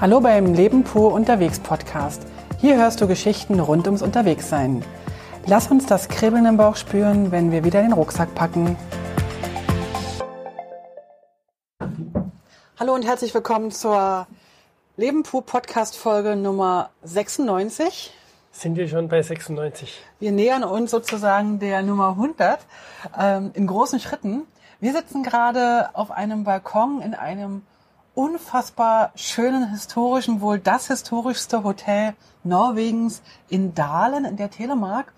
Hallo beim Leben pur unterwegs Podcast. Hier hörst du Geschichten rund ums Unterwegssein. Lass uns das Kribbeln im Bauch spüren, wenn wir wieder den Rucksack packen. Hallo und herzlich willkommen zur Leben pur Podcast Folge Nummer 96. Sind wir schon bei 96? Wir nähern uns sozusagen der Nummer 100 ähm, in großen Schritten. Wir sitzen gerade auf einem Balkon in einem unfassbar schönen historischen, wohl das historischste Hotel Norwegens in Dahlen in der Telemark.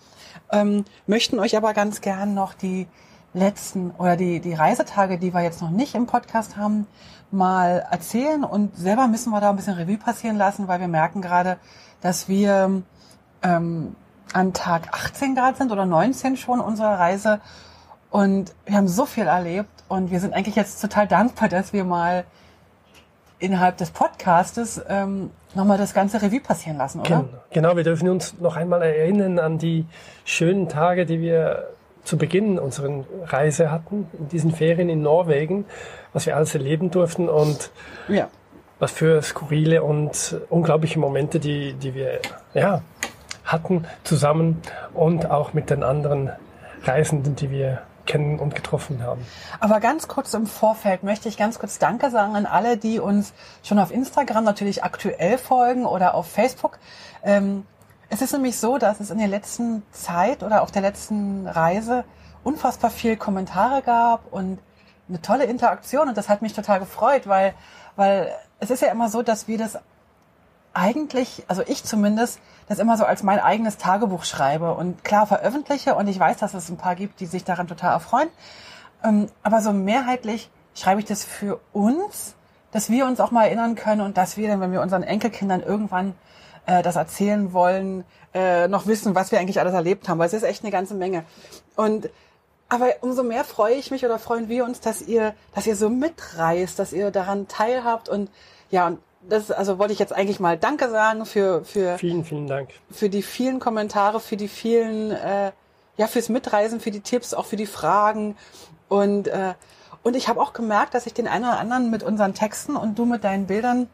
Ähm, möchten euch aber ganz gern noch die letzten oder die, die Reisetage, die wir jetzt noch nicht im Podcast haben, mal erzählen und selber müssen wir da ein bisschen Revue passieren lassen, weil wir merken gerade, dass wir ähm, an Tag 18 Grad sind oder 19 schon unserer Reise und wir haben so viel erlebt und wir sind eigentlich jetzt total dankbar, dass wir mal innerhalb des Podcastes ähm, nochmal das ganze Revue passieren lassen, oder? Genau, genau, wir dürfen uns noch einmal erinnern an die schönen Tage, die wir zu Beginn unserer Reise hatten, in diesen Ferien in Norwegen, was wir alles erleben durften und ja. was für skurrile und unglaubliche Momente, die, die wir ja, hatten zusammen und auch mit den anderen Reisenden, die wir kennen und getroffen haben. Aber ganz kurz im Vorfeld möchte ich ganz kurz Danke sagen an alle, die uns schon auf Instagram natürlich aktuell folgen oder auf Facebook. Ähm, es ist nämlich so, dass es in der letzten Zeit oder auf der letzten Reise unfassbar viel Kommentare gab und eine tolle Interaktion und das hat mich total gefreut, weil, weil es ist ja immer so, dass wir das eigentlich, also ich zumindest, das immer so als mein eigenes Tagebuch schreibe und klar veröffentliche und ich weiß, dass es ein paar gibt, die sich daran total erfreuen. Ähm, aber so mehrheitlich schreibe ich das für uns, dass wir uns auch mal erinnern können und dass wir dann, wenn wir unseren Enkelkindern irgendwann äh, das erzählen wollen, äh, noch wissen, was wir eigentlich alles erlebt haben, weil es ist echt eine ganze Menge. Und aber umso mehr freue ich mich oder freuen wir uns, dass ihr, dass ihr so mitreist, dass ihr daran teilhabt und ja, und das also wollte ich jetzt eigentlich mal Danke sagen für für vielen vielen Dank. für die vielen Kommentare, für die vielen äh, ja fürs Mitreisen, für die Tipps, auch für die Fragen. Und äh, und ich habe auch gemerkt, dass ich den einen oder anderen mit unseren Texten und du mit deinen Bildern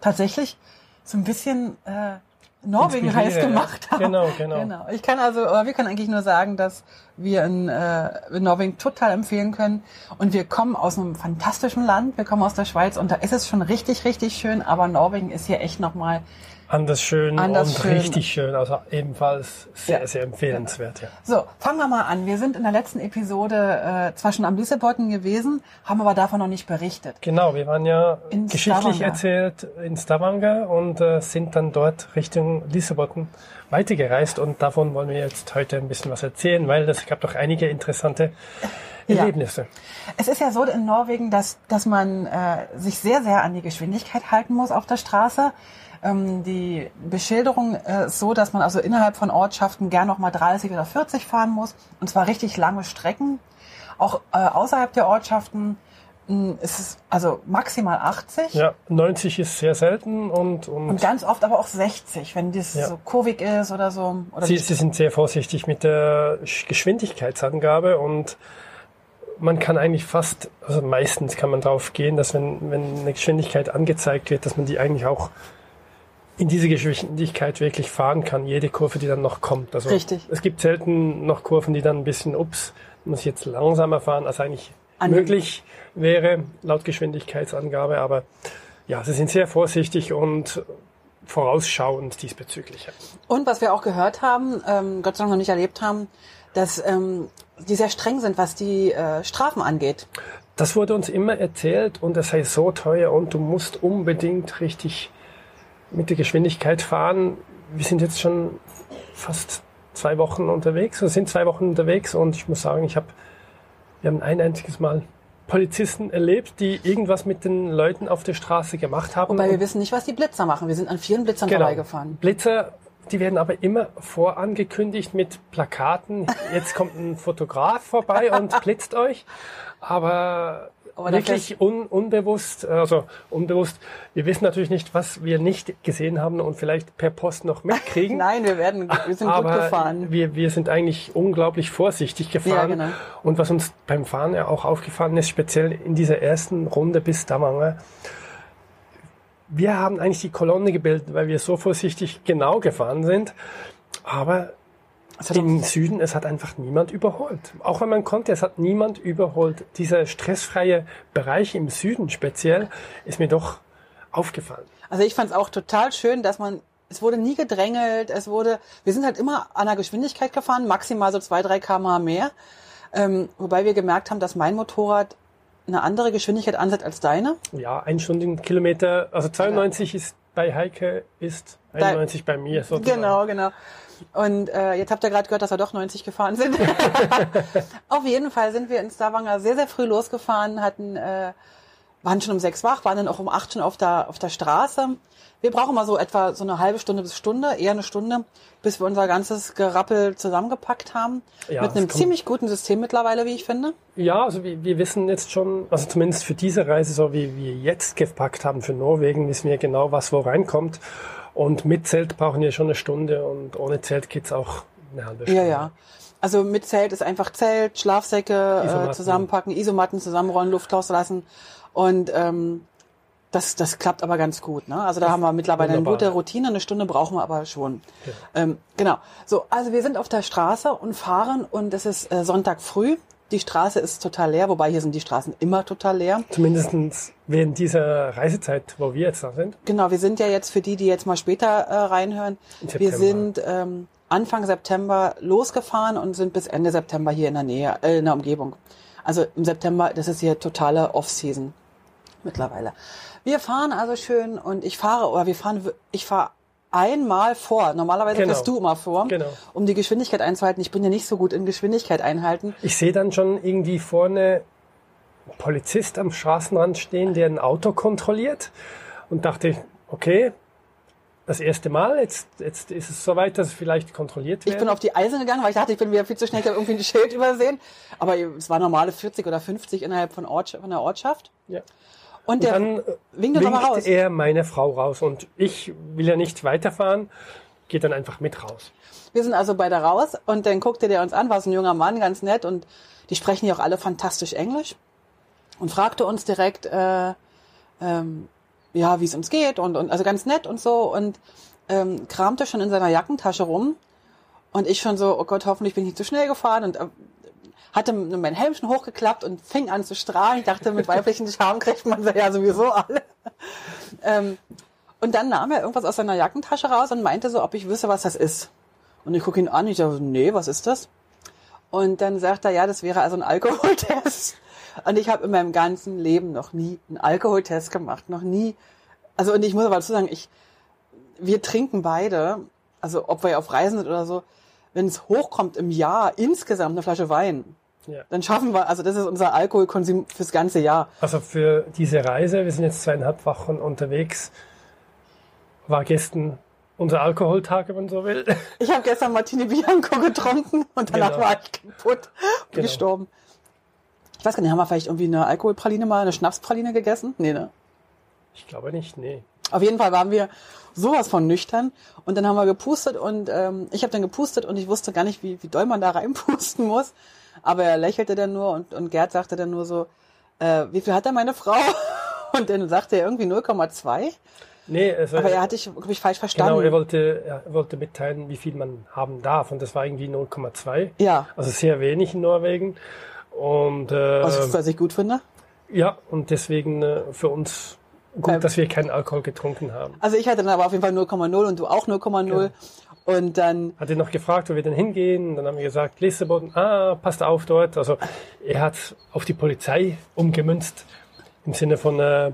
tatsächlich so ein bisschen äh, Norwegen heiß gemacht haben. Genau, genau. genau. Ich kann also, wir können eigentlich nur sagen, dass wir in, äh, in Norwegen total empfehlen können. Und wir kommen aus einem fantastischen Land. Wir kommen aus der Schweiz und da ist es schon richtig, richtig schön. Aber Norwegen ist hier echt nochmal Anders schön Anders und schön. richtig schön, also ebenfalls sehr, ja. sehr empfehlenswert. Ja. So, fangen wir mal an. Wir sind in der letzten Episode äh, zwar schon am Lissabon gewesen, haben aber davon noch nicht berichtet. Genau, wir waren ja in geschichtlich Stavanger. erzählt in Stavanger und äh, sind dann dort Richtung Lissabon weitergereist und davon wollen wir jetzt heute ein bisschen was erzählen, weil es gab doch einige interessante Erlebnisse. Ja. Es ist ja so in Norwegen, dass, dass man äh, sich sehr, sehr an die Geschwindigkeit halten muss auf der Straße. Ähm, die Beschilderung äh, ist so, dass man also innerhalb von Ortschaften gern noch mal 30 oder 40 fahren muss. Und zwar richtig lange Strecken. Auch äh, außerhalb der Ortschaften hm, ist es also maximal 80. Ja, 90 ist sehr selten und und, und ganz oft aber auch 60, wenn das ja. so kurvig ist oder so. Oder Sie, Sie sind sehr vorsichtig mit der Geschwindigkeitsangabe und man kann eigentlich fast, also meistens kann man darauf gehen, dass wenn, wenn eine Geschwindigkeit angezeigt wird, dass man die eigentlich auch in diese Geschwindigkeit wirklich fahren kann, jede Kurve, die dann noch kommt. Also Richtig. Es gibt selten noch Kurven, die dann ein bisschen, ups, muss ich jetzt langsamer fahren, als eigentlich An möglich wäre, laut Geschwindigkeitsangabe. Aber ja, sie sind sehr vorsichtig und vorausschauend diesbezüglich. Und was wir auch gehört haben, ähm, Gott sei Dank noch nicht erlebt haben, dass ähm, die sehr streng sind, was die äh, Strafen angeht. Das wurde uns immer erzählt und es sei so teuer und du musst unbedingt richtig mit der Geschwindigkeit fahren. Wir sind jetzt schon fast zwei Wochen unterwegs, wir sind zwei Wochen unterwegs und ich muss sagen, ich habe, wir haben ein einziges Mal Polizisten erlebt, die irgendwas mit den Leuten auf der Straße gemacht haben. Wobei wir wissen nicht, was die Blitzer machen. Wir sind an vielen Blitzern genau. vorbeigefahren. Blitzer, die werden aber immer vorangekündigt mit Plakaten. Jetzt kommt ein Fotograf vorbei und blitzt euch. Aber aber wirklich un, unbewusst, also unbewusst. Wir wissen natürlich nicht, was wir nicht gesehen haben und vielleicht per Post noch mitkriegen. Nein, wir werden, wir sind Aber gut gefahren. Wir, wir sind eigentlich unglaublich vorsichtig gefahren. Ja, genau. Und was uns beim Fahren ja auch aufgefallen ist, speziell in dieser ersten Runde bis Stavanger, wir haben eigentlich die Kolonne gebildet, weil wir so vorsichtig genau gefahren sind. Aber im Süden, es hat einfach niemand überholt. Auch wenn man konnte, es hat niemand überholt. Dieser stressfreie Bereich im Süden speziell ist mir doch aufgefallen. Also ich fand es auch total schön, dass man, es wurde nie gedrängelt, es wurde, wir sind halt immer an der Geschwindigkeit gefahren, maximal so zwei, drei kmh mehr. Ähm, wobei wir gemerkt haben, dass mein Motorrad eine andere Geschwindigkeit ansetzt als deine. Ja, ein Stundenkilometer, also 92 ja. ist bei Heike, ist 91 da, bei mir. Sozusagen. Genau, genau. Und äh, jetzt habt ihr gerade gehört, dass wir doch 90 gefahren sind. Auf jeden Fall sind wir in Stavanger sehr, sehr früh losgefahren, hatten, äh, waren schon um sechs wach, waren dann auch um acht schon auf der, auf der Straße. Wir brauchen mal so etwa so eine halbe Stunde bis Stunde, eher eine Stunde, bis wir unser ganzes Gerappel zusammengepackt haben. Ja, Mit einem ziemlich guten System mittlerweile, wie ich finde. Ja, also wir, wir wissen jetzt schon, also zumindest für diese Reise, so wie wir jetzt gepackt haben für Norwegen, wissen wir genau, was wo reinkommt. Und mit Zelt brauchen wir schon eine Stunde und ohne Zelt geht's auch eine halbe Stunde. Ja, ja. Also mit Zelt ist einfach Zelt, Schlafsäcke äh, zusammenpacken, Isomatten zusammenrollen, Luft rauslassen. Und ähm, das, das klappt aber ganz gut. Ne? Also da das haben wir mittlerweile wunderbar. eine gute Routine, eine Stunde brauchen wir aber schon. Ja. Ähm, genau. So, also wir sind auf der Straße und fahren und es ist äh, Sonntag früh. Die Straße ist total leer, wobei hier sind die Straßen immer total leer. Zumindest während dieser Reisezeit, wo wir jetzt da sind. Genau, wir sind ja jetzt für die, die jetzt mal später äh, reinhören, wir sind ähm, Anfang September losgefahren und sind bis Ende September hier in der Nähe, äh, in der Umgebung. Also im September, das ist hier totale Off-Season mittlerweile. Wir fahren also schön und ich fahre, oder wir fahren, ich fahre einmal vor. Normalerweise genau. fährst du immer vor, genau. um die Geschwindigkeit einzuhalten. Ich bin ja nicht so gut in Geschwindigkeit einhalten. Ich sehe dann schon irgendwie vorne Polizist am Straßenrand stehen, der ein Auto kontrolliert und dachte, okay, das erste Mal, jetzt, jetzt ist es soweit, dass es vielleicht kontrolliert wird. Ich bin auf die Eisen gegangen, weil ich dachte, ich bin wieder viel zu schnell, ich habe irgendwie ein Schild übersehen. Aber es war normale 40 oder 50 innerhalb von, Ort, von der Ortschaft. Ja. Und, der und dann winkt, winkt raus. er meine Frau raus und ich will ja nicht weiterfahren, geht dann einfach mit raus. Wir sind also beide raus und dann guckte der uns an, war so ein junger Mann, ganz nett und die sprechen ja auch alle fantastisch Englisch und fragte uns direkt, äh, ähm, ja, wie es uns geht und, und also ganz nett und so und ähm, kramte schon in seiner Jackentasche rum und ich schon so, oh Gott, hoffentlich bin ich nicht zu schnell gefahren und äh, hatte mein Helm schon hochgeklappt und fing an zu strahlen. Ich dachte, mit weiblichen Charme kriegt man ja sowieso alle. Ähm, und dann nahm er irgendwas aus seiner Jackentasche raus und meinte so, ob ich wüsste, was das ist. Und ich gucke ihn an, ich dachte, nee, was ist das? Und dann sagt er, ja, das wäre also ein Alkoholtest. Und ich habe in meinem ganzen Leben noch nie einen Alkoholtest gemacht, noch nie. Also und ich muss aber dazu sagen, ich, wir trinken beide, also ob wir auf Reisen sind oder so, wenn es hochkommt im Jahr insgesamt eine Flasche Wein, ja. dann schaffen wir, also das ist unser Alkoholkonsum fürs ganze Jahr. Also für diese Reise, wir sind jetzt zweieinhalb Wochen unterwegs, war gestern unser Alkoholtag, wenn man so will. Ich habe gestern Martini Bianco getrunken und danach genau. war ich kaputt und genau. gestorben. Ich weiß gar nicht, haben wir vielleicht irgendwie eine Alkoholpraline mal, eine Schnapspraline gegessen? Nee, ne? Ich glaube nicht, nee. Auf jeden Fall waren wir sowas von nüchtern und dann haben wir gepustet und ähm, ich habe dann gepustet und ich wusste gar nicht, wie, wie doll man da reinpusten muss. Aber er lächelte dann nur und, und Gerd sagte dann nur so, äh, wie viel hat er meine Frau? Und dann sagte er irgendwie 0,2. Nee, also, aber er hatte ich, glaube ich, falsch verstanden. Genau, er wollte, er wollte mitteilen, wie viel man haben darf. Und das war irgendwie 0,2. Ja. Also sehr wenig in Norwegen. Und, äh, was, was ich gut finde? Ja, und deswegen äh, für uns gut, ähm, dass wir keinen Alkohol getrunken haben. Also ich hatte dann aber auf jeden Fall 0,0 und du auch 0,0. Ja. Und dann. Hat er noch gefragt, wo wir denn hingehen. Und dann haben wir gesagt, Lissabon, ah, passt auf dort. Also er hat auf die Polizei umgemünzt. Im Sinne von, äh,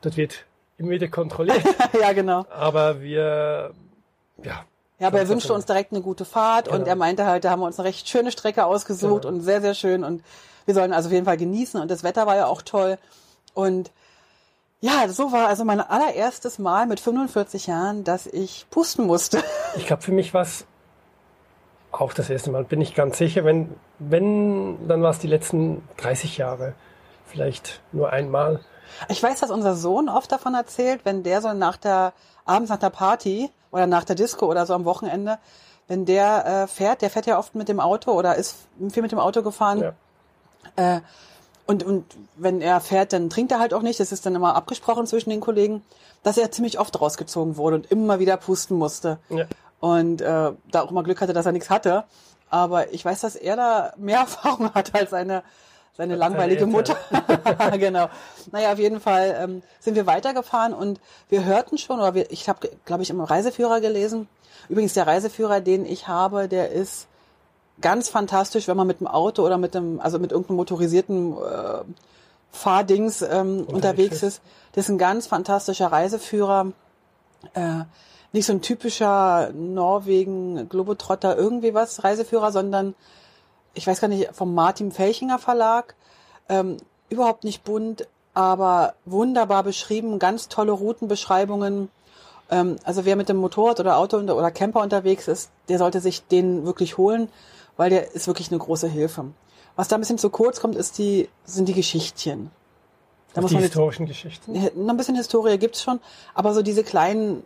dort wird immer wieder kontrolliert. ja, genau. Aber wir, ja. Ja, aber er wünschte uns direkt eine gute Fahrt genau. und er meinte halt, da haben wir uns eine recht schöne Strecke ausgesucht genau. und sehr, sehr schön und wir sollen also auf jeden Fall genießen und das Wetter war ja auch toll und ja, so war also mein allererstes Mal mit 45 Jahren, dass ich pusten musste. Ich glaube, für mich war es auch das erste Mal, bin ich ganz sicher. Wenn, wenn, dann war es die letzten 30 Jahre. Vielleicht nur einmal. Ich weiß, dass unser Sohn oft davon erzählt, wenn der so nach der, abends nach der Party oder nach der Disco oder so am Wochenende, wenn der äh, fährt, der fährt ja oft mit dem Auto oder ist viel mit dem Auto gefahren. Ja. Äh, und, und wenn er fährt, dann trinkt er halt auch nicht. Das ist dann immer abgesprochen zwischen den Kollegen, dass er ziemlich oft rausgezogen wurde und immer wieder pusten musste. Ja. Und äh, da auch mal Glück hatte, dass er nichts hatte. Aber ich weiß, dass er da mehr Erfahrung hat als seine, seine langweilige Mutter. genau. Naja, auf jeden Fall ähm, sind wir weitergefahren und wir hörten schon, oder wir, ich habe, glaube ich, im Reiseführer gelesen. Übrigens, der Reiseführer, den ich habe, der ist ganz fantastisch, wenn man mit dem Auto oder mit dem, also mit irgendeinem motorisierten äh, Fahrdings ähm, unterwegs ist. Das ist ein ganz fantastischer Reiseführer. Äh, nicht so ein typischer Norwegen, Globetrotter, irgendwie was Reiseführer, sondern ich weiß gar nicht, vom Martin Felchinger Verlag. Ähm, überhaupt nicht bunt, aber wunderbar beschrieben, ganz tolle Routenbeschreibungen. Ähm, also wer mit dem Motorrad oder Auto oder Camper unterwegs ist, der sollte sich den wirklich holen weil der ist wirklich eine große Hilfe. Was da ein bisschen zu kurz kommt, ist die, sind die Geschichtchen. Da die historischen jetzt, Geschichten? Noch ein bisschen Historie gibt's schon, aber so diese kleinen,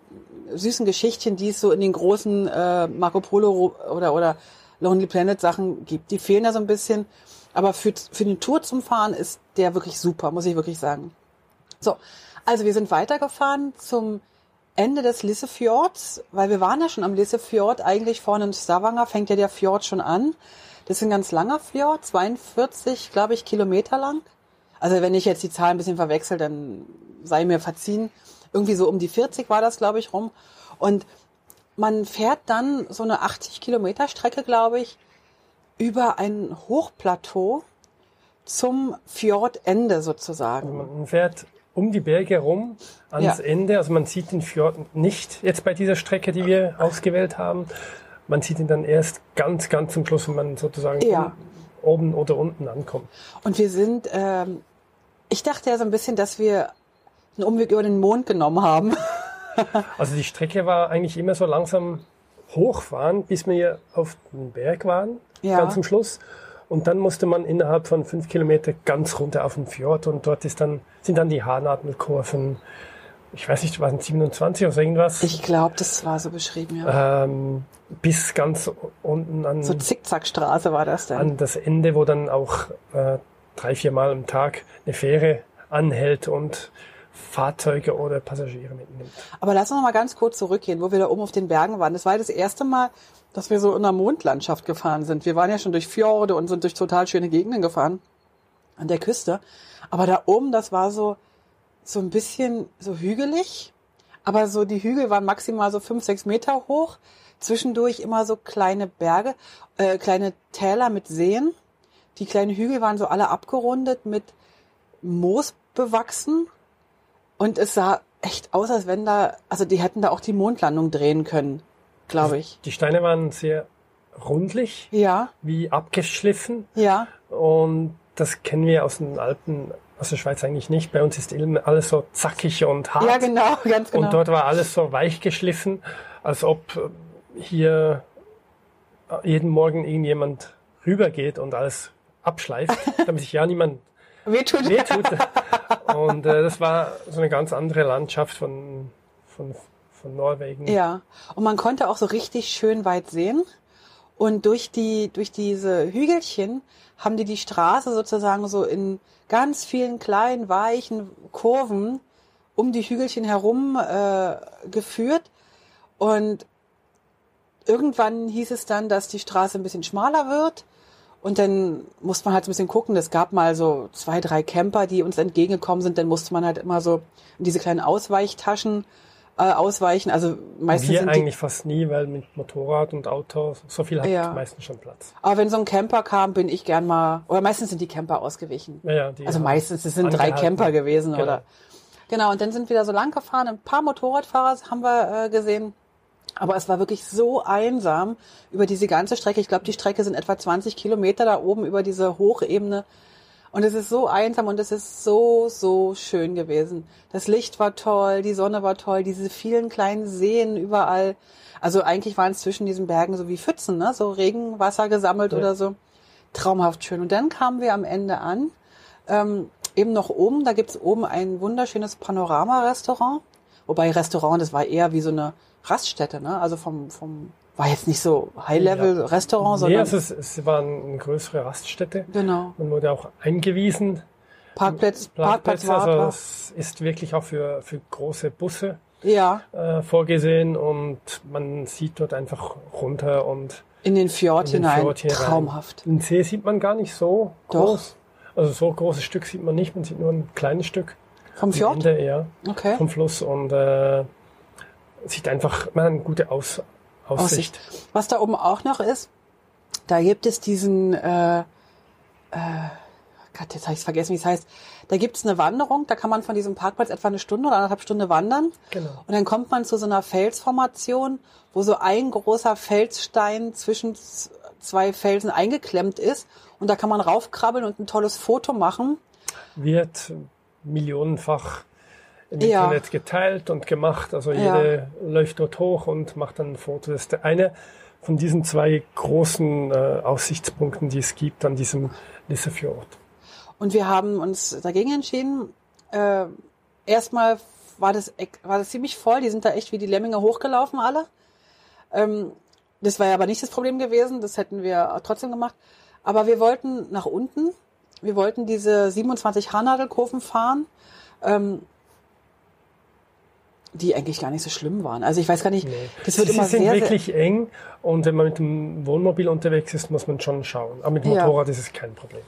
süßen Geschichtchen, die es so in den großen äh, Marco Polo oder, oder Lonely Planet Sachen gibt, die fehlen da so ein bisschen. Aber für, für den Tour zum Fahren ist der wirklich super, muss ich wirklich sagen. So, also wir sind weitergefahren zum Ende des Lissefjords, weil wir waren ja schon am Lissefjord, eigentlich vorne in Stavanger fängt ja der Fjord schon an. Das ist ein ganz langer Fjord, 42, glaube ich, Kilometer lang. Also wenn ich jetzt die Zahl ein bisschen verwechsel, dann sei mir verziehen. Irgendwie so um die 40 war das, glaube ich, rum. Und man fährt dann so eine 80 Kilometer Strecke, glaube ich, über ein Hochplateau zum Fjordende sozusagen. Also man fährt um die Berge rum ans ja. Ende. Also man sieht den Fjord nicht jetzt bei dieser Strecke, die wir ausgewählt haben. Man sieht ihn dann erst ganz, ganz zum Schluss, wenn man sozusagen ja. oben oder unten ankommt. Und wir sind, ähm, ich dachte ja so ein bisschen, dass wir einen Umweg über den Mond genommen haben. also die Strecke war eigentlich immer so langsam hochfahren, bis wir auf den Berg waren, ja. ganz zum Schluss. Und dann musste man innerhalb von fünf Kilometer ganz runter auf den Fjord und dort ist dann, sind dann die Haarnadelkurven. Ich weiß nicht, waren 27 oder irgendwas? Ich glaube, das war so beschrieben, ja. Ähm, bis ganz unten an. So Zickzackstraße war das dann. An das Ende, wo dann auch äh, drei, vier Mal am Tag eine Fähre anhält und Fahrzeuge oder Passagiere mitnimmt. Aber lass uns noch mal ganz kurz zurückgehen, wo wir da oben auf den Bergen waren. Das war das erste Mal, dass wir so in einer Mondlandschaft gefahren sind. Wir waren ja schon durch Fjorde und sind durch total schöne Gegenden gefahren an der Küste. Aber da oben, das war so, so ein bisschen so hügelig. Aber so die Hügel waren maximal so fünf, sechs Meter hoch. Zwischendurch immer so kleine Berge, äh, kleine Täler mit Seen. Die kleinen Hügel waren so alle abgerundet mit Moos bewachsen. Und es sah echt aus, als wenn da, also die hätten da auch die Mondlandung drehen können glaube ich. Die Steine waren sehr rundlich, ja. wie abgeschliffen. Ja. Und das kennen wir aus den Alpen, aus der Schweiz eigentlich nicht. Bei uns ist alles so zackig und hart. Ja, genau, ganz genau. Und dort war alles so weich geschliffen, als ob hier jeden Morgen irgendjemand rübergeht und alles abschleift, damit sich ja niemand wehtut. wehtut. Und äh, das war so eine ganz andere Landschaft von, von von Norwegen. Ja, und man konnte auch so richtig schön weit sehen. Und durch die, durch diese Hügelchen haben die die Straße sozusagen so in ganz vielen kleinen, weichen Kurven um die Hügelchen herum äh, geführt. Und irgendwann hieß es dann, dass die Straße ein bisschen schmaler wird. Und dann musste man halt so ein bisschen gucken. Es gab mal so zwei, drei Camper, die uns entgegengekommen sind. Dann musste man halt immer so in diese kleinen Ausweichtaschen äh, ausweichen. Also meistens Wir sind eigentlich fast nie, weil mit Motorrad und Auto so viel hat ja. meistens schon Platz. Aber wenn so ein Camper kam, bin ich gern mal, oder meistens sind die Camper ausgewichen. Ja, also meistens, es sind drei Camper gewesen, genau. oder? Genau, und dann sind wir da so lang gefahren. Ein paar Motorradfahrer haben wir äh, gesehen. Aber es war wirklich so einsam über diese ganze Strecke. Ich glaube, die Strecke sind etwa 20 Kilometer da oben über diese Hochebene. Und es ist so einsam und es ist so, so schön gewesen. Das Licht war toll, die Sonne war toll, diese vielen kleinen Seen überall. Also eigentlich waren es zwischen diesen Bergen so wie Pfützen, ne? so Regenwasser gesammelt ja. oder so. Traumhaft schön. Und dann kamen wir am Ende an, ähm, eben noch oben, da gibt's oben ein wunderschönes Panorama-Restaurant. Wobei Restaurant, das war eher wie so eine Raststätte, ne? also vom, vom war jetzt nicht so High-Level-Restaurant, sondern... Nee, also es, es war eine größere Raststätte. Genau. Man wurde auch eingewiesen Parkplatz, Parkplätze. Parkplatz also es ist wirklich auch für, für große Busse ja. äh, vorgesehen und man sieht dort einfach runter und in den Fjord in den hinein. Fjord Traumhaft. Den See sieht man gar nicht so Doch. groß. Also so großes Stück sieht man nicht, man sieht nur ein kleines Stück. Vom Fjord? Ende, ja. Okay. Vom Fluss und äh, sieht einfach, man hat eine gute Aus Aussicht. Aussicht. Was da oben auch noch ist, da gibt es diesen, äh, äh, Gott, jetzt habe ich vergessen, wie es heißt. Da gibt es eine Wanderung, da kann man von diesem Parkplatz etwa eine Stunde oder anderthalb Stunde wandern. Genau. Und dann kommt man zu so einer Felsformation, wo so ein großer Felsstein zwischen zwei Felsen eingeklemmt ist. Und da kann man raufkrabbeln und ein tolles Foto machen. Wird millionenfach im ja. Internet geteilt und gemacht. Also jede ja. läuft dort hoch und macht dann ein Foto. Das ist der eine von diesen zwei großen äh, Aussichtspunkten, die es gibt an diesem Lissefjord. Und wir haben uns dagegen entschieden. Äh, erstmal war das, war das ziemlich voll. Die sind da echt wie die Lemminge hochgelaufen alle. Ähm, das war ja aber nicht das Problem gewesen. Das hätten wir trotzdem gemacht. Aber wir wollten nach unten. Wir wollten diese 27 Haarnadelkurven fahren. Ähm, die eigentlich gar nicht so schlimm waren. Also ich weiß gar nicht, nee. das wird Sie immer sind sehr, wirklich sehr eng und wenn man mit dem Wohnmobil unterwegs ist, muss man schon schauen. Aber mit dem ja. Motorrad ist es kein Problem.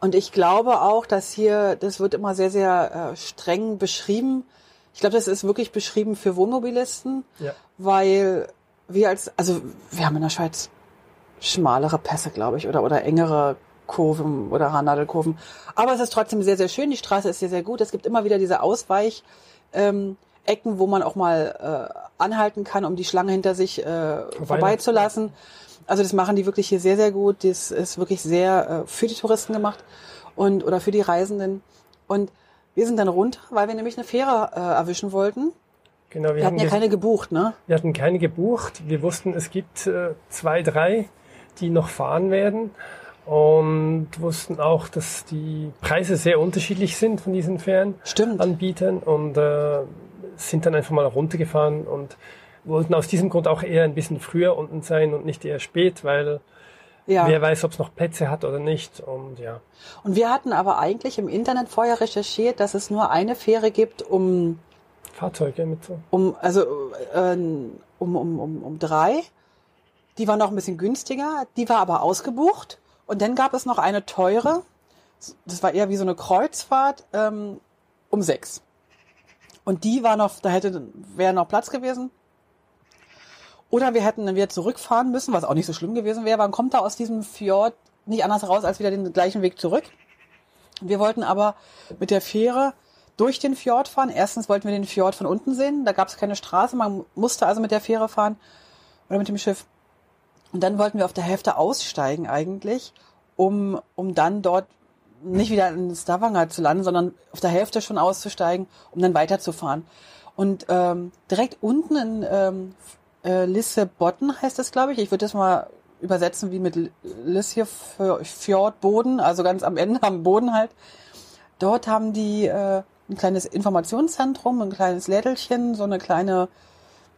Und ich glaube auch, dass hier, das wird immer sehr, sehr äh, streng beschrieben. Ich glaube, das ist wirklich beschrieben für Wohnmobilisten, ja. weil wir als, also wir haben in der Schweiz schmalere Pässe, glaube ich, oder, oder engere Kurven oder Haarnadelkurven. Aber es ist trotzdem sehr, sehr schön. Die Straße ist sehr, sehr gut. Es gibt immer wieder diese Ausweich, ähm, Ecken, wo man auch mal äh, anhalten kann, um die Schlange hinter sich äh, vorbeizulassen. Also das machen die wirklich hier sehr, sehr gut. Das ist wirklich sehr äh, für die Touristen gemacht und oder für die Reisenden. Und wir sind dann runter, weil wir nämlich eine Fähre äh, erwischen wollten. Genau, wir, wir hatten ja keine gebucht, ne? Wir hatten keine gebucht. Wir wussten, es gibt äh, zwei, drei, die noch fahren werden und wussten auch, dass die Preise sehr unterschiedlich sind von diesen Fährenanbietern und äh, sind dann einfach mal runtergefahren und wollten aus diesem Grund auch eher ein bisschen früher unten sein und nicht eher spät, weil ja. wer weiß, ob es noch Plätze hat oder nicht. Und ja. Und wir hatten aber eigentlich im Internet vorher recherchiert, dass es nur eine Fähre gibt, um Fahrzeuge mit so. Um also äh, um, um, um, um drei. Die war noch ein bisschen günstiger, die war aber ausgebucht. Und dann gab es noch eine teure, das war eher wie so eine Kreuzfahrt, ähm, um sechs. Und die war noch, da hätte, wäre noch Platz gewesen. Oder wir hätten dann wieder zurückfahren müssen, was auch nicht so schlimm gewesen wäre. Man kommt da aus diesem Fjord nicht anders raus, als wieder den gleichen Weg zurück. Wir wollten aber mit der Fähre durch den Fjord fahren. Erstens wollten wir den Fjord von unten sehen. Da gab es keine Straße. Man musste also mit der Fähre fahren oder mit dem Schiff. Und dann wollten wir auf der Hälfte aussteigen eigentlich, um, um dann dort nicht wieder in Stavanger zu landen, sondern auf der Hälfte schon auszusteigen, um dann weiterzufahren. Und ähm, direkt unten in ähm, äh, Lissabon heißt das, glaube ich. Ich würde das mal übersetzen wie mit Lissie Fjord Boden, also ganz am Ende am Boden halt. Dort haben die äh, ein kleines Informationszentrum, ein kleines Lädelchen, so eine kleine,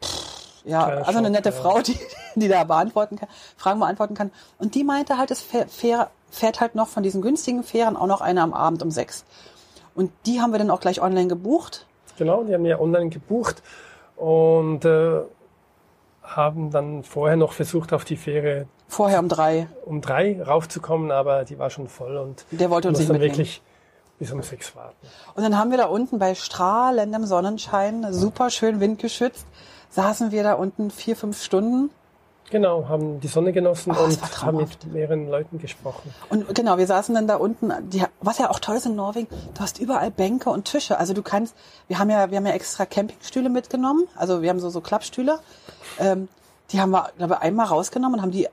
pff, ja, Kleiner also eine nette ja. Frau, die, die da beantworten kann, Fragen beantworten kann. Und die meinte halt, es fährt, fährt halt noch von diesen günstigen Fähren auch noch eine am Abend um sechs. Und die haben wir dann auch gleich online gebucht. Genau, die haben wir online gebucht und äh, haben dann vorher noch versucht, auf die Fähre vorher um drei um drei raufzukommen, aber die war schon voll und der wollte uns nicht dann wirklich bis um sechs warten. Und dann haben wir da unten bei strahlendem Sonnenschein, super schön windgeschützt, saßen wir da unten vier, fünf Stunden Genau, haben die Sonne genossen oh, und haben mit mehreren Leuten gesprochen. Und genau, wir saßen dann da unten, die, was ja auch toll ist in Norwegen, du hast überall Bänke und Tische. Also du kannst, wir haben ja, wir haben ja extra Campingstühle mitgenommen, also wir haben so, so Klappstühle. Ähm, die haben wir, glaube ich, einmal rausgenommen und haben die,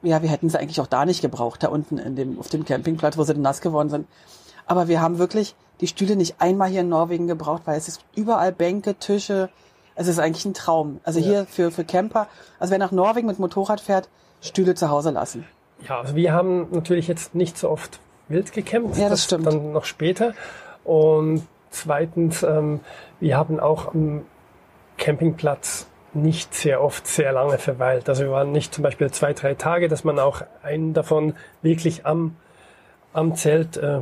ja, wir hätten sie eigentlich auch da nicht gebraucht, da unten in dem, auf dem Campingplatz, wo sie dann nass geworden sind. Aber wir haben wirklich die Stühle nicht einmal hier in Norwegen gebraucht, weil es ist überall Bänke, Tische, es ist eigentlich ein Traum. Also ja. hier für, für Camper, also wer nach Norwegen mit Motorrad fährt, Stühle zu Hause lassen. Ja, also wir haben natürlich jetzt nicht so oft wild gecampt. Ja, das, das stimmt. Dann noch später. Und zweitens, ähm, wir haben auch am Campingplatz nicht sehr oft sehr lange verweilt. Also wir waren nicht zum Beispiel zwei, drei Tage, dass man auch einen davon wirklich am, am Zelt äh,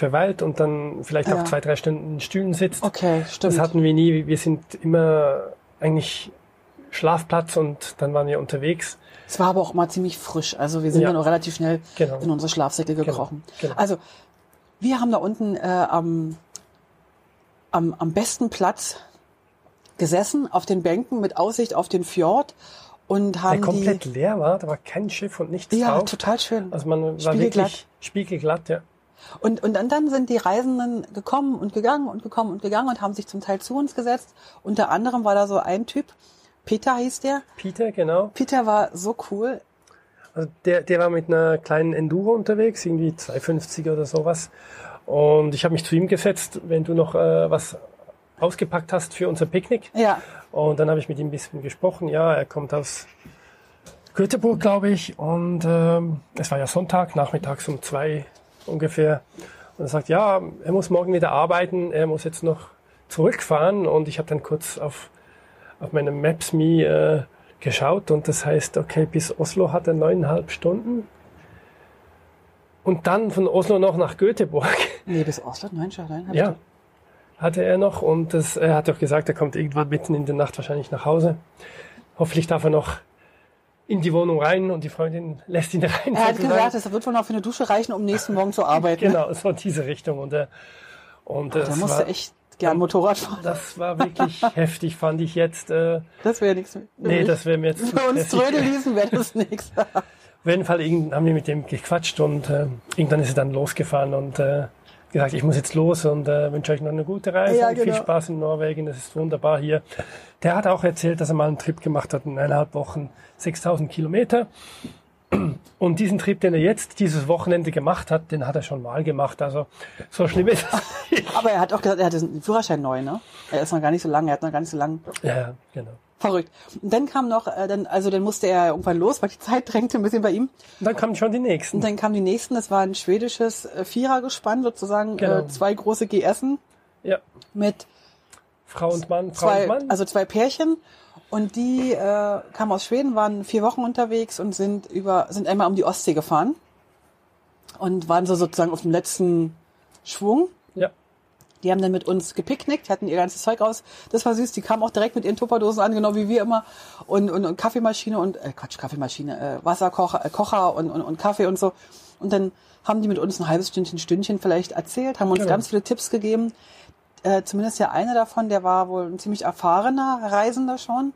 verweilt und dann vielleicht Ja. auch zwei, drei Stunden in Stühlen sitzt. Okay, stimmt. Das hatten wir nie. Wir sind immer eigentlich Schlafplatz und dann waren wir unterwegs. Es war aber auch immer ziemlich frisch. Also wir sind Ja. dann auch relativ schnell Genau. in unsere Schlafsäcke gekrochen. genau. Also wir haben da unten äh, am, am, am besten Platz gesessen, auf den Bänken mit Aussicht auf den Fjord und Der haben komplett die... leer war, da war kein Schiff und nichts Ja, drauf. total schön. Also man war wirklich spiegelglatt, ja. Und, und dann, dann sind die Reisenden gekommen und gegangen und gekommen und gegangen und haben sich zum Teil zu uns gesetzt. Unter anderem war da so ein Typ, Peter hieß der. Peter, genau. Peter war so cool. Also der, der war mit einer kleinen Enduro unterwegs, irgendwie 250 oder sowas. Und ich habe mich zu ihm gesetzt, wenn du noch äh, was ausgepackt hast für unser Picknick. Ja, Und dann habe ich mit ihm ein bisschen gesprochen. Ja, er kommt aus Göteborg, glaube ich. Und ähm, es war ja Sonntag, nachmittags um zwei ungefähr. Und er sagt, ja, er muss morgen wieder arbeiten, er muss jetzt noch zurückfahren. Und ich habe dann kurz auf, auf meinem Maps.me äh, geschaut und das heißt, okay, bis Oslo hat er neuneinhalb Stunden. Und dann von Oslo noch nach Göteborg. nee, bis Oslo, nein. hab Ja, hatte er noch und das, er hat auch gesagt, er kommt irgendwann mitten in der Nacht wahrscheinlich nach Hause. Hoffentlich darf er noch in die Wohnung rein und die Freundin lässt ihn rein. Er hat sozusagen. gesagt, es wird wohl noch für eine Dusche reichen, um nächsten Morgen zu arbeiten. Genau, so in diese Richtung. Und, äh, und Da das, musst war, echt gern Motorrad fahren. das war wirklich heftig, fand ich jetzt. Äh, Das wäre nichts. für nee, mich. das wäre mir jetzt Für uns. Trödelisen wäre das nichts. Auf jeden Fall haben wir mit dem gequatscht und äh, irgendwann ist er dann losgefahren und äh, gesagt, ich muss jetzt los und äh, wünsche euch noch eine gute Reise Ja, und viel genau. Spaß in Norwegen, das ist wunderbar hier. Der hat auch erzählt, dass er mal einen Trip gemacht hat in eineinhalb Wochen, 6000 Kilometer. Und diesen Trip, den er jetzt dieses Wochenende gemacht hat, den hat er schon mal gemacht. Also so schlimm ist es nicht. Aber er hat auch gesagt, er hatte den Führerschein neu, ne? Er ist noch gar nicht so lang, er hat noch gar nicht so lang. Ja, genau. Verrückt. Und dann kam noch, äh, dann, also dann musste er irgendwann los, weil die Zeit drängte ein bisschen bei ihm. Und dann kamen schon die nächsten. Und dann kamen die nächsten, das war ein schwedisches äh, Vierergespann, sozusagen Genau. äh, zwei große GSen Ja, mit Frau und Mann, Frau zwei, und Mann. also zwei Pärchen. Und die äh, kamen aus Schweden, waren vier Wochen unterwegs und sind über, sind einmal um die Ostsee gefahren und waren so sozusagen auf dem letzten Schwung. Ja, Die haben dann mit uns gepicknickt, hatten ihr ganzes Zeug raus. Das war süß. Die kamen auch direkt mit ihren Tupperdosen an, genau wie wir immer. Und, und, und Kaffeemaschine und, äh, Quatsch, Kaffeemaschine, äh, Wasserkocher äh, Kocher und, und, und Kaffee und so. Und dann haben die mit uns ein halbes Stündchen, Stündchen vielleicht erzählt, haben uns Genau. ganz viele Tipps gegeben. Äh, zumindest ja einer davon, der war wohl ein ziemlich erfahrener Reisender schon.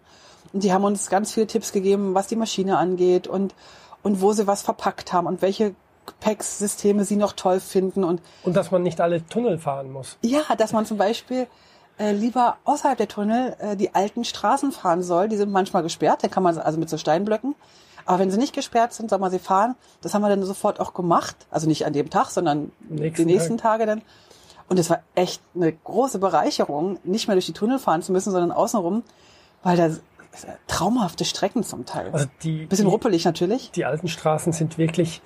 Und die haben uns ganz viele Tipps gegeben, was die Maschine angeht und, und wo sie was verpackt haben und welche Gepäcksysteme sie noch toll finden und und dass man nicht alle Tunnel fahren muss. ja, dass man zum Beispiel äh, lieber außerhalb der Tunnel äh, die alten Straßen fahren soll. Die sind manchmal gesperrt, dann kann man sie- also mit so Steinblöcken. Aber wenn sie nicht gesperrt sind, soll man sie fahren. Das haben wir dann sofort auch gemacht. Also nicht an dem Tag, sondern Nächsten die nächsten Tage dann. Und es war echt eine große Bereicherung, nicht mehr durch die Tunnel fahren zu müssen, sondern außenrum, weil da traumhafte Strecken zum Teil. Also die, Bisschen die, ruppelig natürlich. die alten Straßen sind wirklich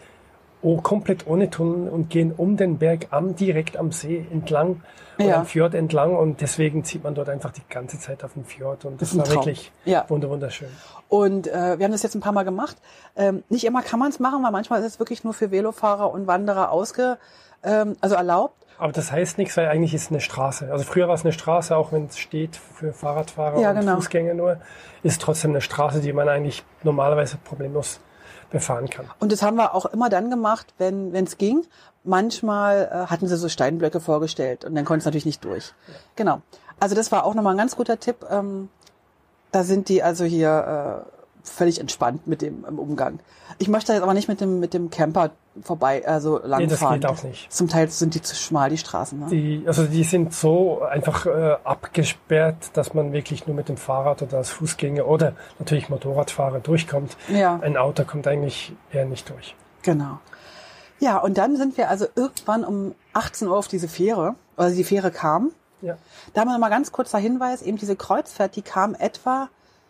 komplett ohne Tunnel und gehen um den Berg am, direkt am See entlang Ja. am Fjord entlang und deswegen zieht man dort einfach die ganze Zeit auf den Fjord und das, Das war Traum. wirklich Ja. wunder wunderschön. Und äh, wir haben das jetzt ein paar Mal gemacht. Ähm, nicht immer kann man es machen, weil manchmal ist es wirklich nur für Velofahrer und Wanderer ausge, ähm, also erlaubt. Aber das heißt nichts, weil eigentlich ist es eine Straße. Also früher war es eine Straße, auch wenn es steht für Fahrradfahrer Ja, und genau. Fußgänger nur, ist trotzdem eine Straße, die man eigentlich normalerweise problemlos befahren kann. Und das haben wir auch immer dann gemacht, wenn es ging. Manchmal äh, hatten sie so Steinblöcke vorgestellt und dann konnte es natürlich nicht durch. Genau. Also das war auch nochmal ein ganz guter Tipp. Ähm, da sind die also hier äh, völlig entspannt mit dem im Umgang. Ich möchte jetzt aber nicht mit dem mit dem Camper vorbei, also langfahren. geht auch nicht. Zum Teil sind die zu schmal, die Straßen. Ne? Die, also die sind so einfach äh, abgesperrt, dass man wirklich nur mit dem Fahrrad oder als Fußgänger oder natürlich Motorradfahrer durchkommt. Ja. Ein Auto kommt eigentlich eher nicht durch. Genau. Ja, und dann sind wir also irgendwann um 18 Uhr auf diese Fähre, also die Fähre kam. Ja. Da haben wir noch mal ganz kurzer Hinweis, eben diese Kreuzfahrt, die kam etwa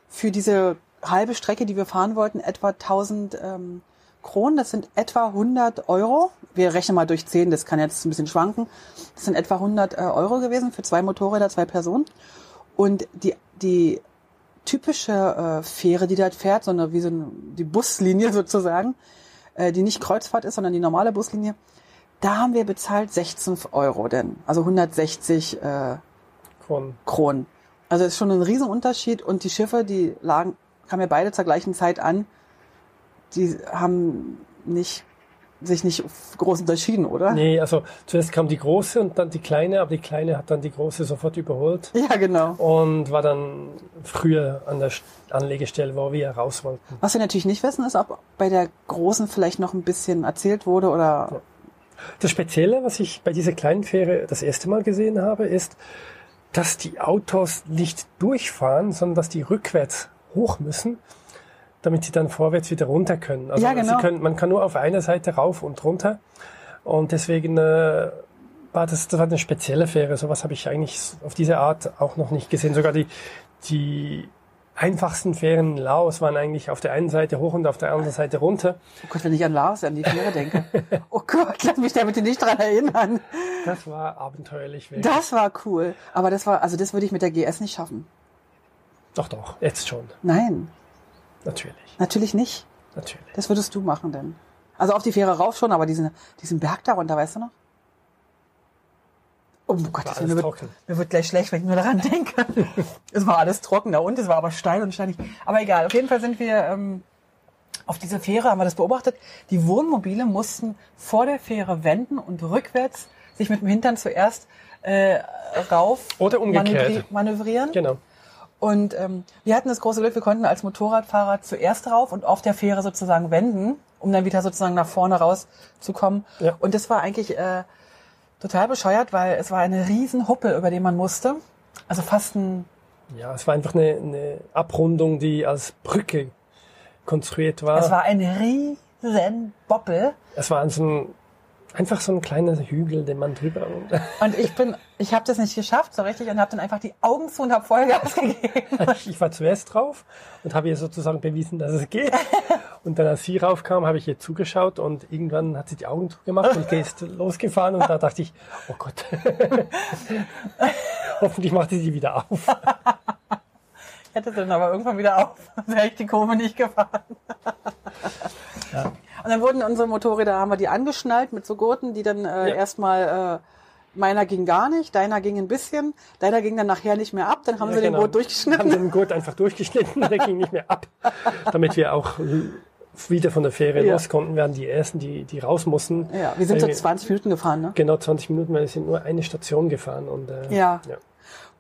für diese halbe Strecke, die wir fahren wollten, etwa 1000 ähm, Kronen. Das sind etwa 100 Euro. Wir rechnen mal durch 10, das kann jetzt ein bisschen schwanken. Das sind etwa 100 äh, Euro gewesen für zwei Motorräder, zwei Personen. Und die, die typische äh, Fähre, die dort fährt, sondern wie so eine, die Buslinie sozusagen, äh, die nicht Kreuzfahrt ist, sondern die normale Buslinie, Da haben wir bezahlt 16 Euro denn, also 160 äh, Kronen. Kronen. Also ist schon ein Riesenunterschied und die Schiffe, die lagen, kamen ja beide zur gleichen Zeit an, die haben nicht sich nicht groß unterschieden, oder? Nee, also zuerst kam die große und dann die kleine, aber die kleine hat dann die große sofort überholt Ja, genau. und war dann früher an der St- Anlegestelle, wo wir raus wollten. Was wir natürlich nicht wissen, ist, ob bei der großen vielleicht noch ein bisschen erzählt wurde oder Das Spezielle, was ich bei dieser kleinen Fähre das erste Mal gesehen habe, ist, dass die Autos nicht durchfahren, sondern dass die rückwärts hoch müssen, damit sie dann vorwärts wieder runter können. Also Ja, genau. können, man kann nur auf einer Seite rauf und runter. Und deswegen äh, war das, das war eine spezielle Fähre. Sowas habe ich eigentlich auf diese Art auch noch nicht gesehen. Sogar die, die einfachsten Fähren in Laos waren eigentlich auf der einen Seite hoch und auf der anderen Seite runter. Oh Gott, wenn ich an Lars, an die Fähre denke. Oh Gott, lass mich da bitte nicht dran erinnern. Das war abenteuerlich. wirklich. Das war cool. Aber das war, also das würde ich mit der GS nicht schaffen. Doch, doch, jetzt schon. Nein, Natürlich, natürlich nicht. natürlich. Das würdest du machen denn. Also auf die Fähre rauf schon, aber diesen, diesen Berg da runter, weißt du noch? Oh Gott, mir, wird, trocken. mir wird gleich schlecht, wenn ich nur daran denke. es war alles trocken da unten, es war aber steil und steinig. Aber egal, auf jeden Fall sind wir ähm, auf dieser Fähre, haben wir das beobachtet. Die Wohnmobile mussten vor der Fähre wenden und rückwärts sich mit dem Hintern zuerst äh, rauf Oder umgekehrt. manövri- manövrieren. Genau. Und ähm, wir hatten das große Glück, wir konnten als Motorradfahrer zuerst rauf und auf der Fähre sozusagen wenden, um dann wieder sozusagen nach vorne rauszukommen. Ja. Und das war eigentlich äh, total bescheuert, weil es war eine riesen Huppel, über die man musste. Also fast ein, Ja, es war einfach eine, eine Abrundung, die als Brücke konstruiert war. es war ein riesen Boppel. Es war so ein, einfach so ein kleiner Hügel, den man drüber. Und ich bin, ich habe das nicht geschafft so richtig und habe dann einfach die Augen zu und habe Vollgas gegeben. Ich war zuerst drauf und habe ihr sozusagen bewiesen, dass es geht. Und dann, als sie raufkam, habe ich ihr zugeschaut und irgendwann hat sie die Augen zugemacht und ist losgefahren. Und da dachte ich, oh Gott. Hoffentlich macht sie die wieder auf. Ich hätte dann aber irgendwann wieder auf, wäre ich die Kurve nicht gefahren. Ja. Und dann wurden unsere Motorräder, haben wir die angeschnallt mit so Gurten, die dann äh, Ja. erstmal, äh, meiner ging gar nicht, deiner ging ein bisschen, deiner ging dann nachher nicht mehr ab, dann haben Ja, sie den genau. Gurt durchgeschnitten. Haben den Gurt einfach durchgeschnitten, der ging nicht mehr ab. Damit wir auch wieder von der Fähre Ja. los konnten, werden die ersten, die, die raus mussten. Ja, wir sind so Weil 20 Minuten gefahren, ne? Genau 20 Minuten, weil wir sind nur eine Station gefahren. Und, äh, Ja. ja.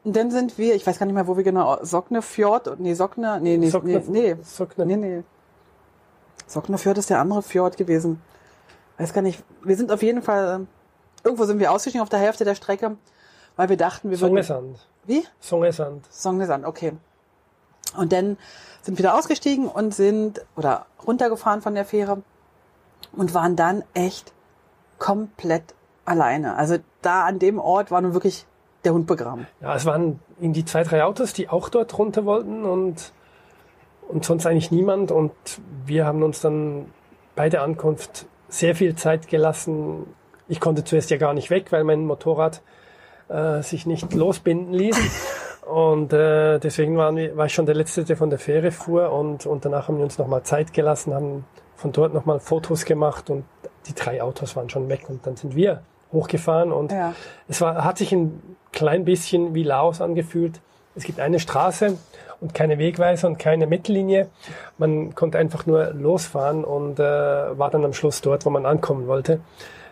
Und dann sind wir, ich weiß gar nicht mehr, wo wir genau, Socknefjord, nee, Sockner, nee, nee, Sockne- nee, nee, Sockne- nee, nee. Socknefjord ist der andere Fjord gewesen. Weiß gar nicht, wir sind auf jeden Fall, äh, irgendwo sind wir ausgestiegen auf der Hälfte der Strecke, weil wir dachten, wir würden... Songesand. Wie? Songesand. Songnesand, okay. Und dann sind wir da ausgestiegen und sind, oder runtergefahren von der Fähre und waren dann echt komplett alleine. Also da an dem Ort war nun wirklich der Hund begraben. Ja, es waren irgendwie zwei, drei Autos, die auch dort runter wollten und, und sonst eigentlich niemand. Und wir haben uns dann bei der Ankunft sehr viel Zeit gelassen. Ich konnte zuerst ja gar nicht weg, weil mein Motorrad äh, sich nicht losbinden ließ. Und äh, deswegen waren wir, war ich schon der Letzte, der von der Fähre fuhr. Und, und danach haben wir uns nochmal Zeit gelassen, haben von dort nochmal Fotos gemacht und die drei Autos waren schon weg. Und dann sind wir hochgefahren und Ja. es war, hat sich ein klein bisschen wie Laos angefühlt. Es gibt eine Straße und keine Wegweiser und keine Mittellinie. Man konnte einfach nur losfahren und äh, war dann am Schluss dort, wo man ankommen wollte.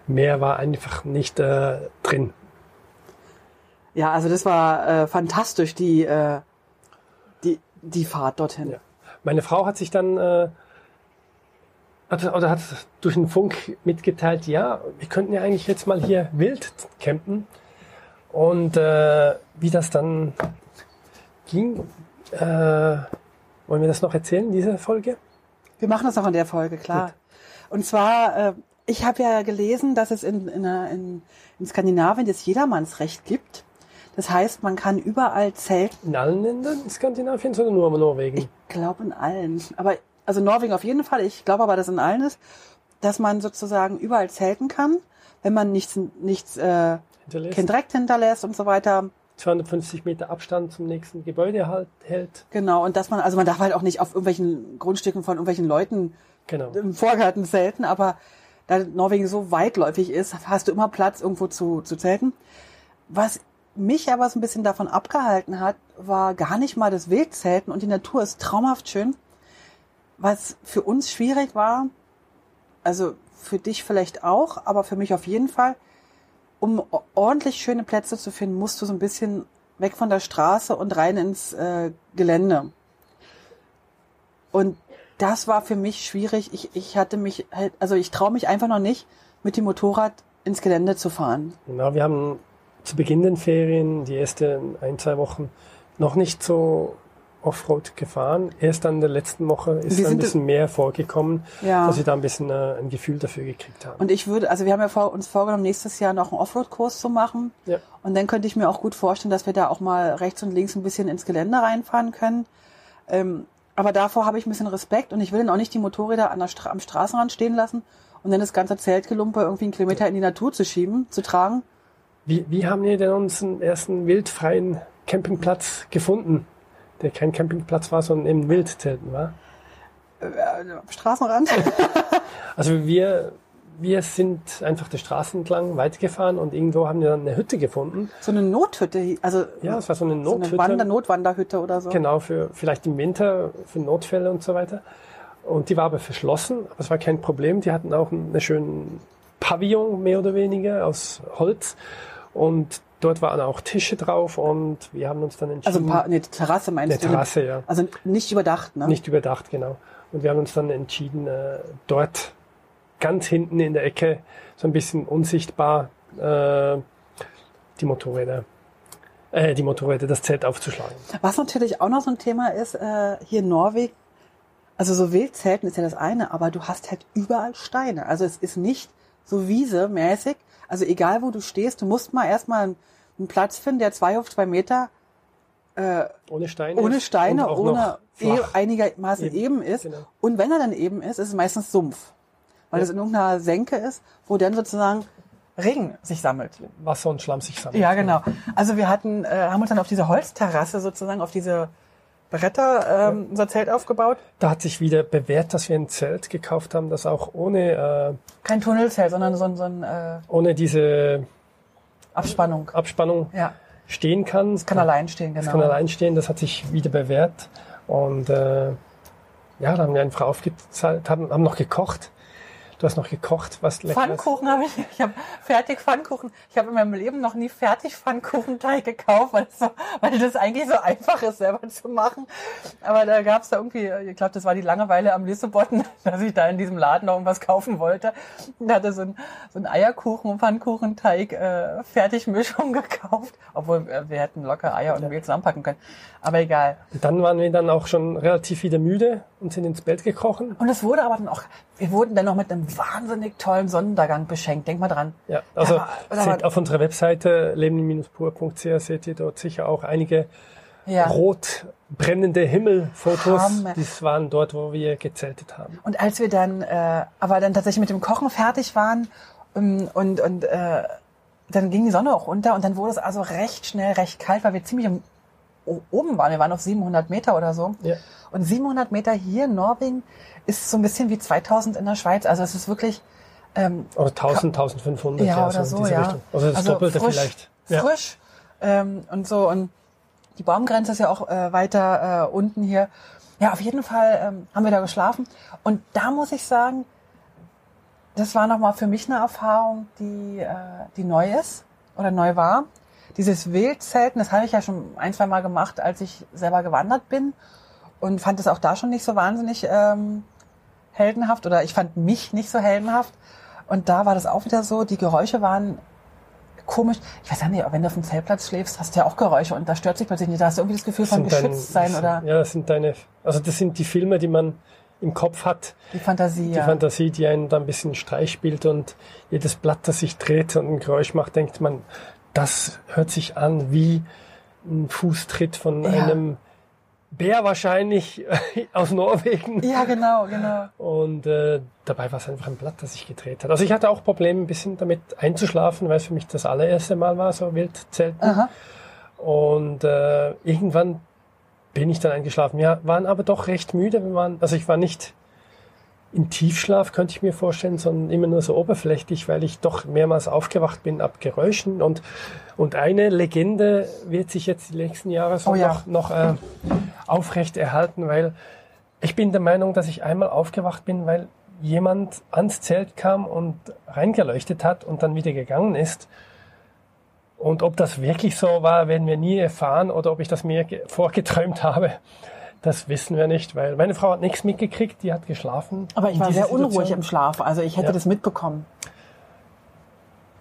Mehr war einfach nicht äh, drin. Ja, also das war äh, fantastisch, die, äh, die, die Fahrt dorthin. Ja. Meine Frau hat sich dann äh, hat, oder hat durch den Funk mitgeteilt, ja, wir könnten ja eigentlich jetzt mal hier wild campen. Und äh, wie das dann ging, äh, wollen wir das noch erzählen, diese Folge? Wir machen das noch in der Folge, klar. Und zwar, äh, ich habe ja gelesen, dass es in, in, einer- in, in Skandinavien das Jedermannsrecht gibt. Das heißt, man kann überall zelten. In allen Ländern in Skandinavien, sondern nur in Norwegen? Ich glaube in allen. Aber also Norwegen auf jeden Fall. Ich glaube aber, dass in allen ist, dass man sozusagen überall zelten kann, wenn man nichts, nichts äh, Hinterlässt. kein Dreck hinterlässt und so weiter. 250 Meter Abstand zum nächsten Gebäude halt, hält. Genau. Und dass man, also man darf halt auch nicht auf irgendwelchen Grundstücken von irgendwelchen Leuten Genau. im Vorgarten zelten, aber da Norwegen so weitläufig ist, hast du immer Platz, irgendwo zu, zu zelten. Was mich aber so ein bisschen davon abgehalten hat, war gar nicht mal das Wildzelten und die Natur ist traumhaft schön. Was für uns schwierig war, also für dich vielleicht auch, aber für mich auf jeden Fall, um ordentlich schöne Plätze zu finden, musst du so ein bisschen weg von der Straße und rein ins äh, Gelände. Und das war für mich schwierig. Ich, ich hatte mich halt, also ich traue mich einfach noch nicht, mit dem Motorrad ins Gelände zu fahren. Genau, wir haben zu Beginn den Ferien, die ersten ein, zwei Wochen, noch nicht so Offroad gefahren. Erst dann in der letzten Woche ist ein bisschen mehr vorgekommen, ja. dass wir da ein bisschen äh, ein Gefühl dafür gekriegt haben. Und ich würde, also wir haben ja vor, uns vorgenommen, nächstes Jahr noch einen Offroad-Kurs zu machen. Ja. Und dann könnte ich mir auch gut vorstellen, dass wir da auch mal rechts und links ein bisschen ins Gelände reinfahren können. Ähm, aber davor habe ich ein bisschen Respekt und ich will dann auch nicht die Motorräder an der Stra am Straßenrand stehen lassen und dann das ganze Zeltgelumpe irgendwie einen Kilometer in die Natur zu schieben, zu tragen. Wie, wie haben wir denn unseren ersten wildfreien Campingplatz gefunden? Der kein Campingplatz war, sondern eben Wildzelten war? Äh, Straßenrand? also wir wir sind einfach der Straße entlang weitergefahren und irgendwo haben wir dann eine Hütte gefunden. So eine Nothütte, also ja, es war so eine Nothütte. So eine Wander Notwanderhütte oder so. Genau, für vielleicht im Winter, für Notfälle und so weiter. Und die war aber verschlossen, aber es war kein Problem. Die hatten auch einen schönen Pavillon, mehr oder weniger, aus Holz. Und dort waren auch Tische drauf und wir haben uns dann entschieden. Also ein paar, eine Terrasse meinst eine du? Eine Terrasse, ja. Also nicht überdacht, ne? Nicht überdacht, genau. Und wir haben uns dann entschieden, äh, dort ganz hinten in der Ecke, so ein bisschen unsichtbar, äh, die Motorräder, äh, die Motorräder, das Zelt aufzuschlagen. Was natürlich auch noch so ein Thema ist, äh, hier in Norwegen, also so Wildzelten ist ja das eine, aber du hast halt überall Steine. Also es ist nicht so Wiese-mäßig. Also egal wo du stehst, du musst mal erstmal einen, einen Platz finden, der zwei auf zwei Meter äh, ohne Steine, ohne Steine, ohne e einigermaßen eben, eben ist. Genau. Und wenn er dann eben ist, ist es meistens Sumpf weil es in irgendeiner Senke ist, wo dann sozusagen Regen sich sammelt. Wasser und Schlamm sich sammelt. Ja, genau. Also wir hatten, äh, haben uns dann auf diese Holzterrasse sozusagen, auf diese Bretter ähm, ja. unser Zelt aufgebaut. Da hat sich wieder bewährt, dass wir ein Zelt gekauft haben, das auch ohne... Äh, Kein Tunnelzelt, sondern so, ein... so ein... Äh, ohne diese... Abspannung. Abspannung ja. stehen kann. Es kann allein stehen, genau. Es kann allein stehen, das hat sich wieder bewährt. Und äh, ja, da haben wir einfach aufgezahlt, haben, haben noch gekocht. Du hast noch gekocht, was lecker Pfannkuchen habe ich. Ich habe fertig Pfannkuchen. Ich habe in meinem Leben noch nie fertig Pfannkuchenteig gekauft, weil, so, weil das eigentlich so einfach ist, selber zu machen. Aber da gab es da irgendwie, ich glaube, das war die Langeweile am Lissabon, dass ich da in diesem Laden noch irgendwas kaufen wollte. Da hatte so ein, so ein Eierkuchen und Pfannkuchenteig äh, Fertigmischung gekauft, obwohl äh, wir hätten locker Eier und Mehl zusammenpacken können. Aber egal. Und dann waren wir dann auch schon relativ wieder müde und sind ins Bett gekrochen. Und es wurde aber dann auch, wir wurden dann noch mit einem wahnsinnig tollen Sonnenuntergang beschenkt. Denk mal dran. Ja, also ja, seht auf unserer Webseite leben-pur.ch seht ihr dort sicher auch einige ja. rot brennende Himmelfotos. Hammer. Das waren dort, wo wir gezeltet haben. Und als wir dann, äh, aber dann tatsächlich mit dem Kochen fertig waren um, und und äh, dann ging die Sonne auch unter und dann wurde es also recht schnell recht kalt, weil wir ziemlich im oben waren. Wir waren auf 700 Meter oder so. Ja. Und 700 Meter hier in Norwegen ist so ein bisschen wie 2000 in der Schweiz. Also es ist wirklich... Ähm, oder 1000, 1500. Ja, oder so, ja. Richtung. Also das also Doppelte frisch, vielleicht. Ja. Frisch ähm, und so. Und die Baumgrenze ist ja auch äh, weiter äh, unten hier. Ja, auf jeden Fall ähm, haben wir da geschlafen. Und da muss ich sagen, das war nochmal für mich eine Erfahrung, die, äh, die neu ist oder neu war dieses Wildzelten, das habe ich ja schon ein, zwei Mal gemacht, als ich selber gewandert bin und fand es auch da schon nicht so wahnsinnig ähm, heldenhaft oder ich fand mich nicht so heldenhaft. Und da war das auch wieder so, die Geräusche waren komisch. Ich weiß ja nicht, wenn du auf dem Zeltplatz schläfst, hast du ja auch Geräusche und da stört sich plötzlich nicht. Da hast du irgendwie das Gefühl von geschützt dein, sein oder. Ja, das sind deine, also das sind die Filme, die man im Kopf hat. Die Fantasie, Die ja. Fantasie, die einen da ein bisschen Streich spielt und jedes Blatt, das sich dreht und ein Geräusch macht, denkt man, das hört sich an wie ein Fußtritt von ja. einem Bär wahrscheinlich aus Norwegen. Ja, genau, genau. Und äh, dabei war es einfach ein Blatt, das sich gedreht hat. Also ich hatte auch Probleme, ein bisschen damit einzuschlafen, weil es für mich das allererste Mal war, so Wildzelten. Aha. Und äh, irgendwann bin ich dann eingeschlafen. Wir waren aber doch recht müde. Wir waren, also ich war nicht in Tiefschlaf, könnte ich mir vorstellen, sondern immer nur so oberflächlich, weil ich doch mehrmals aufgewacht bin ab Geräuschen. Und, und eine Legende wird sich jetzt die nächsten Jahre so Oh ja. noch, noch äh, aufrecht erhalten, weil ich bin der Meinung, dass ich einmal aufgewacht bin, weil jemand ans Zelt kam und reingeleuchtet hat und dann wieder gegangen ist. Und ob das wirklich so war, werden wir nie erfahren oder ob ich das mir ge- vorgeträumt habe, das wissen wir nicht, weil meine Frau hat nichts mitgekriegt, die hat geschlafen. Aber ich war sehr unruhig Situation. im Schlaf. Also ich hätte Ja. das mitbekommen.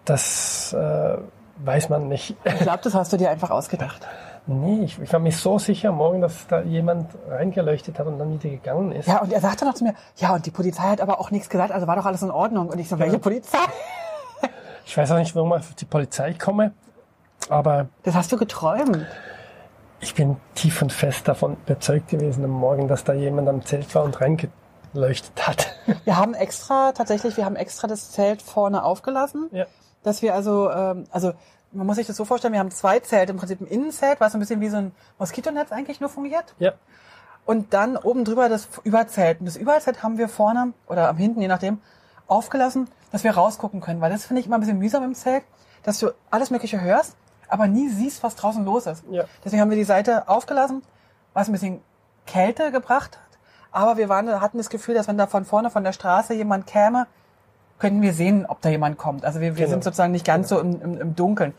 Das äh, weiß man nicht. Ich glaube, das hast du dir einfach ausgedacht. nee, ich, ich war mir so sicher morgen, dass da jemand reingeleuchtet hat und dann wieder gegangen ist. Ja, und er sagte noch zu mir, ja, und die Polizei hat aber auch nichts gesagt, also war doch alles in Ordnung. Und ich so, welche Polizei? Ich weiß auch nicht, warum ich auf die Polizei komme, aber Das hast du geträumt. Ich bin tief und fest davon überzeugt gewesen am Morgen, dass da jemand am Zelt war und reingeleuchtet hat. Wir haben extra, tatsächlich, wir haben extra das Zelt vorne aufgelassen, ja. dass wir also, ähm, also man muss sich das so vorstellen, wir haben zwei Zelte, im Prinzip ein Innenzelt, was ein bisschen wie so ein Moskitonetz eigentlich nur fungiert. Ja. Und dann oben drüber das Überzelt. Und das Überzelt haben wir vorne oder am hinten, je nachdem, aufgelassen, dass wir rausgucken können. Weil das finde ich immer ein bisschen mühsam im Zelt, dass du alles Mögliche hörst, aber nie siehst, was draußen los ist. Ja. Deswegen haben wir die Seite aufgelassen, was ein bisschen Kälte gebracht hat. Aber wir waren, hatten das Gefühl, dass wenn da von vorne von der Straße jemand käme, könnten wir sehen, ob da jemand kommt. Also wir, wir Genau. sind sozusagen nicht ganz so im, im, im Dunkeln.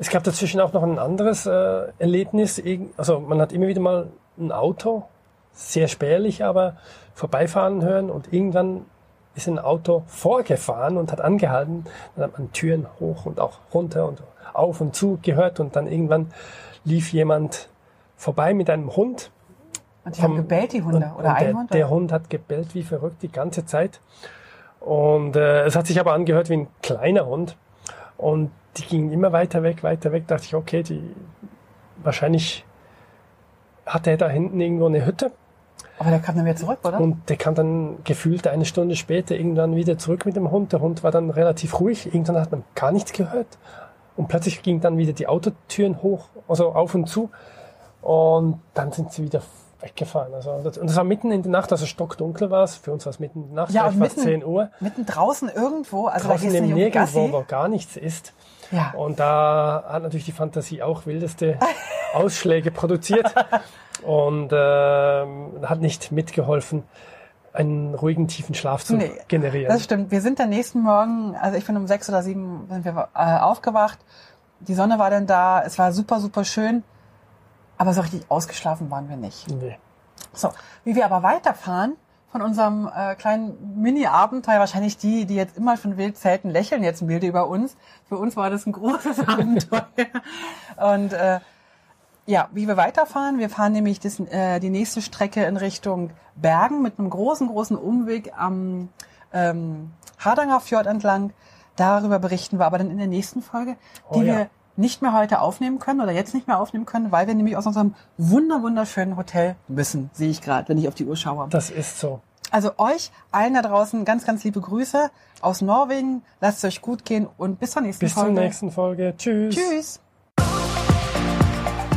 Es gab dazwischen auch noch ein anderes äh, Erlebnis. Also man hat immer wieder mal ein Auto, sehr spärlich, aber vorbeifahren hören und irgendwann ist ein Auto vorgefahren und hat angehalten. Dann hat man Türen hoch und auch runter und auf und zu gehört und dann irgendwann lief jemand vorbei mit einem Hund. Und die haben gebellt, die Hunde. Und, oder und ein der, Hund. der oder? Hund hat gebellt wie verrückt die ganze Zeit. Und äh, es hat sich aber angehört wie ein kleiner Hund. Und die gingen immer weiter weg, weiter weg. dachte ich, okay, die wahrscheinlich hatte er da hinten irgendwo eine Hütte. Aber der kam dann wieder zurück, oder? Und der kam dann gefühlt eine Stunde später irgendwann wieder zurück mit dem Hund. Der Hund war dann relativ ruhig. Irgendwann hat man gar nichts gehört. Und plötzlich ging dann wieder die Autotüren hoch, also auf und zu. Und dann sind sie wieder weggefahren. Also das, und das war mitten in der Nacht, also stockdunkel war es. Für uns war es mitten in der Nacht, Ja, vielleicht mitten- 10 Uhr. Mitten draußen irgendwo, also da Draußen du im um Nirgendwo, wo gar nichts ist. Ja. Und da hat natürlich die Fantasie auch wildeste Ausschläge produziert und ähm, hat nicht mitgeholfen, einen ruhigen, tiefen Schlaf zu Nee, generieren. Das stimmt. Wir sind dann nächsten Morgen, also ich bin um sechs oder sieben sind wir äh, aufgewacht. Die Sonne war dann da, es war super, super schön. Aber so richtig ausgeschlafen waren wir nicht. nee. So, wie wir aber weiterfahren von unserem äh, kleinen Mini-Abenteuer, wahrscheinlich die, die jetzt immer von wild zelten, lächeln jetzt milde über uns. Für uns war das ein großes Abenteuer. Und äh, ja, wie wir weiterfahren, wir fahren nämlich das, äh, die nächste Strecke in Richtung Bergen mit einem großen, großen Umweg am ähm, Hardanger Fjord entlang. Darüber berichten wir aber dann in der nächsten Folge, die Oh ja. wir nicht mehr heute aufnehmen können oder jetzt nicht mehr aufnehmen können, weil wir nämlich aus unserem wunder wunderschönen Hotel müssen, sehe ich gerade, wenn ich auf die Uhr schaue. Das ist so. Also euch allen da draußen ganz, ganz liebe Grüße aus Norwegen. Lasst es euch gut gehen und bis zur nächsten Bis Folge. zur nächsten Folge. Tschüss. Tschüss.